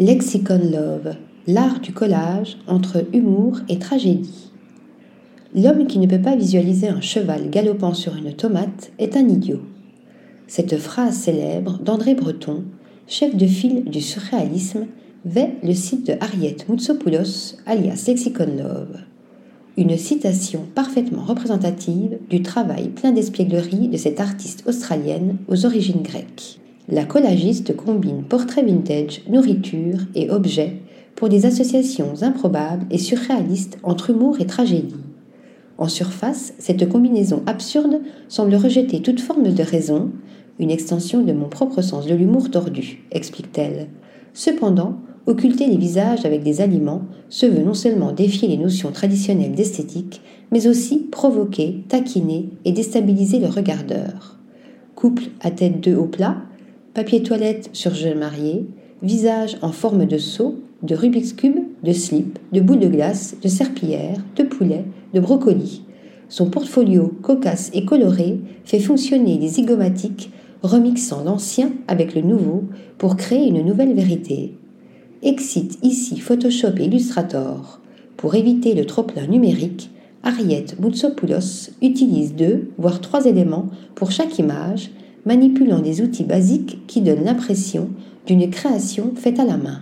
Lexicon Love, l'art du collage entre humour et tragédie. L'homme qui ne peut pas visualiser un cheval galopant sur une tomate est un idiot. Cette phrase célèbre d'André Breton, chef de file du surréalisme, vait le site de Harriet Moutsopoulos, alias Lexicon Love. Une citation parfaitement représentative du travail plein d'espièglerie de cette artiste australienne aux origines grecques. La collagiste combine portrait vintage, nourriture et objets pour des associations improbables et surréalistes entre humour et tragédie. En surface, cette combinaison absurde semble rejeter toute forme de raison, une extension de mon propre sens de l'humour tordu, explique-t-elle. Cependant, occulter les visages avec des aliments se veut non seulement défier les notions traditionnelles d'esthétique, mais aussi provoquer, taquiner et déstabiliser le regardeur. Couple à tête de haut plat, papier toilette sur jeune marié, visage en forme de seau, de Rubik's Cube, de slip, de boule de glace, de serpillière, de poulet, de brocoli. Son portfolio cocasse et coloré fait fonctionner les zygomatiques, remixant l'ancien avec le nouveau pour créer une nouvelle vérité. Excite ici Photoshop et Illustrator. Pour éviter le trop-plein numérique, Ariette Moutsopoulos utilise deux, voire trois éléments pour chaque image manipulant des outils basiques qui donnent l'impression d'une création faite à la main.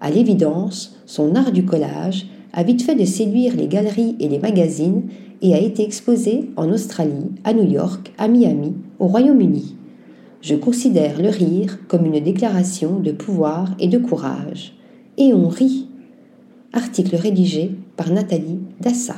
À l'évidence, son art du collage a vite fait de séduire les galeries et les magazines et a été exposé en Australie, à New York, à Miami, au Royaume-Uni. Je considère le rire comme une déclaration de pouvoir et de courage. Et on rit. Article rédigé par Nathalie Dassa.